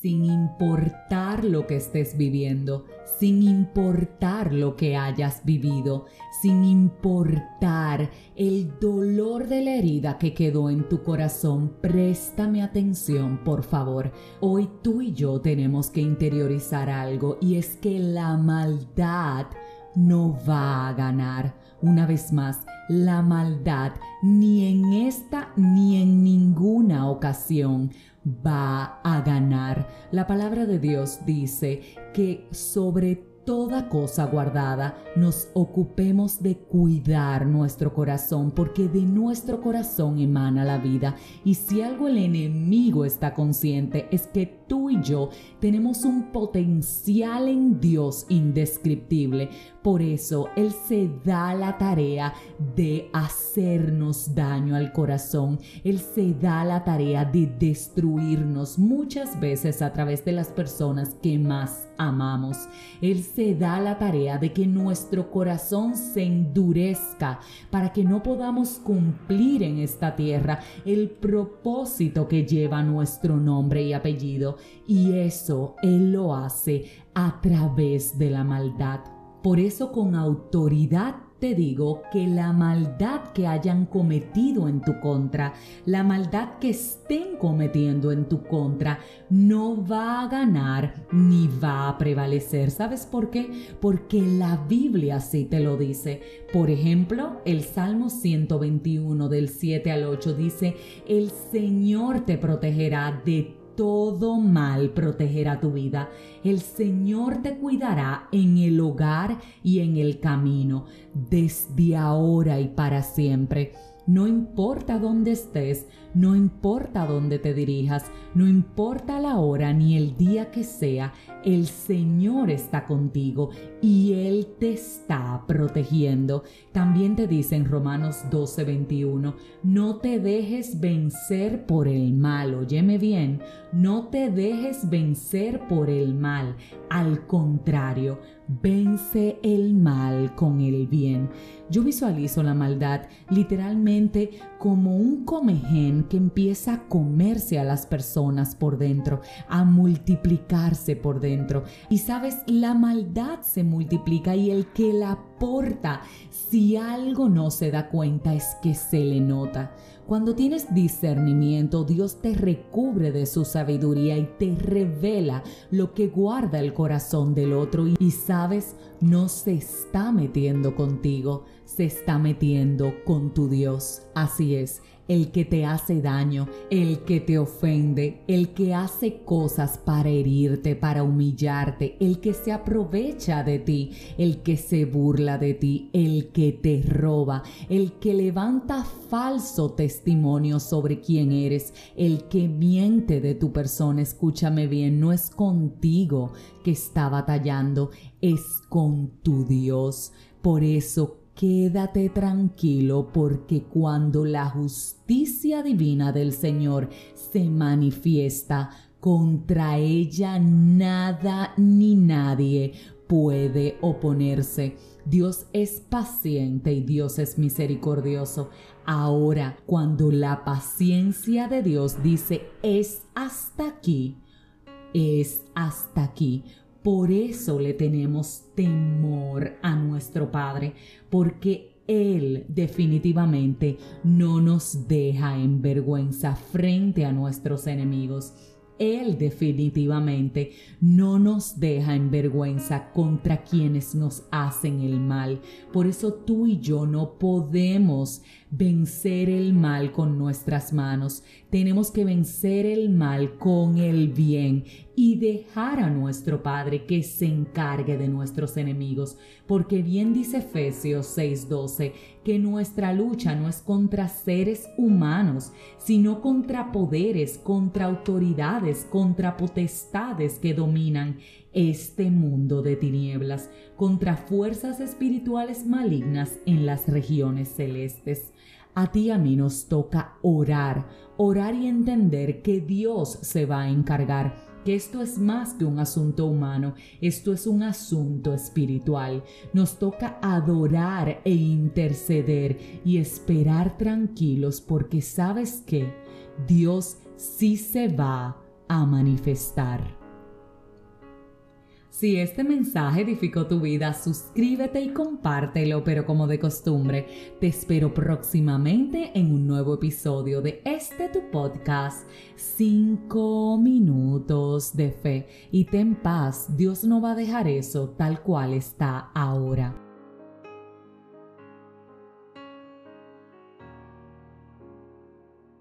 sin importar lo que estés viviendo, sin importar lo que hayas vivido, sin importar el dolor de la herida que quedó en tu corazón, préstame atención, por favor. Hoy tú y yo tenemos que interiorizar algo y es que la maldad no va a ganar. Una vez más, la maldad ni en esta ni en ninguna ocasión va a ganar. La palabra de Dios dice que sobre toda cosa guardada, nos ocupemos de cuidar nuestro corazón, porque de nuestro corazón emana la vida. Y si algo el enemigo está consciente es que tú y yo tenemos un potencial en Dios indescriptible. Por eso Él se da la tarea de hacernos daño al corazón. Él se da la tarea de destruirnos muchas veces a través de las personas que más amamos. Él se da la tarea de que nuestro corazón se endurezca para que no podamos cumplir en esta tierra el propósito que lleva nuestro nombre y apellido. Y eso Él lo hace a través de la maldad. Por eso con autoridad te digo que la maldad que hayan cometido en tu contra, la maldad que estén cometiendo en tu contra, no va a ganar ni va a prevalecer. ¿Sabes por qué? Porque la Biblia sí te lo dice. Por ejemplo, el Salmo 121 del 7 al 8 dice, el Señor te protegerá de todo mal protegerá tu vida. El Señor te cuidará en el hogar y en el camino, desde ahora y para siempre. No importa dónde estés, no importa dónde te dirijas, no importa la hora ni el día que sea, el Señor está contigo y Él te está protegiendo. También te dice en Romanos 12:21, no te dejes vencer por el mal, óyeme bien, no te dejes vencer por el mal, al contrario, vence el mal con el bien. Yo visualizo la maldad literalmente como un comején que empieza a comerse a las personas por dentro, a multiplicarse por dentro. Y sabes, la maldad se multiplica y el que la porta, si algo no se da cuenta es que se le nota. Cuando tienes discernimiento, Dios te recubre de su sabiduría y te revela lo que guarda el corazón del otro y sabes, no se está metiendo contigo, se está metiendo con tu Dios. Así es, el que te hace daño, el que te ofende, el que hace cosas para herirte, para humillarte, el que se aprovecha de ti, el que se burla de ti, el que te roba, el que levanta falso testimonio sobre quién eres, el que miente de tu persona, escúchame bien, no es contigo que está batallando, es con tu Dios. Por eso Quédate tranquilo porque cuando la justicia divina del Señor se manifiesta, contra ella nada ni nadie puede oponerse. Dios es paciente y Dios es misericordioso. Ahora, cuando la paciencia de Dios dice es hasta aquí, es hasta aquí. Por eso le tenemos temor a nuestro Padre, porque Él definitivamente no nos deja en vergüenza frente a nuestros enemigos. Él definitivamente no nos deja en vergüenza contra quienes nos hacen el mal. Por eso tú y yo no podemos vencer el mal con nuestras manos. Tenemos que vencer el mal con el bien y dejar a nuestro Padre que se encargue de nuestros enemigos, porque bien dice Efesios 6:12 que nuestra lucha no es contra seres humanos, sino contra poderes, contra autoridades, contra potestades que dominan este mundo de tinieblas, contra fuerzas espirituales malignas en las regiones celestes. A ti a mí nos toca orar, orar y entender que Dios se va a encargar que esto es más que un asunto humano, esto es un asunto espiritual. Nos toca adorar e interceder y esperar tranquilos porque sabes que Dios sí se va a manifestar. Si este mensaje edificó tu vida, suscríbete y compártelo, pero como de costumbre, te espero próximamente en un nuevo episodio de este tu podcast, 5 minutos de fe. Y ten paz, Dios no va a dejar eso tal cual está ahora.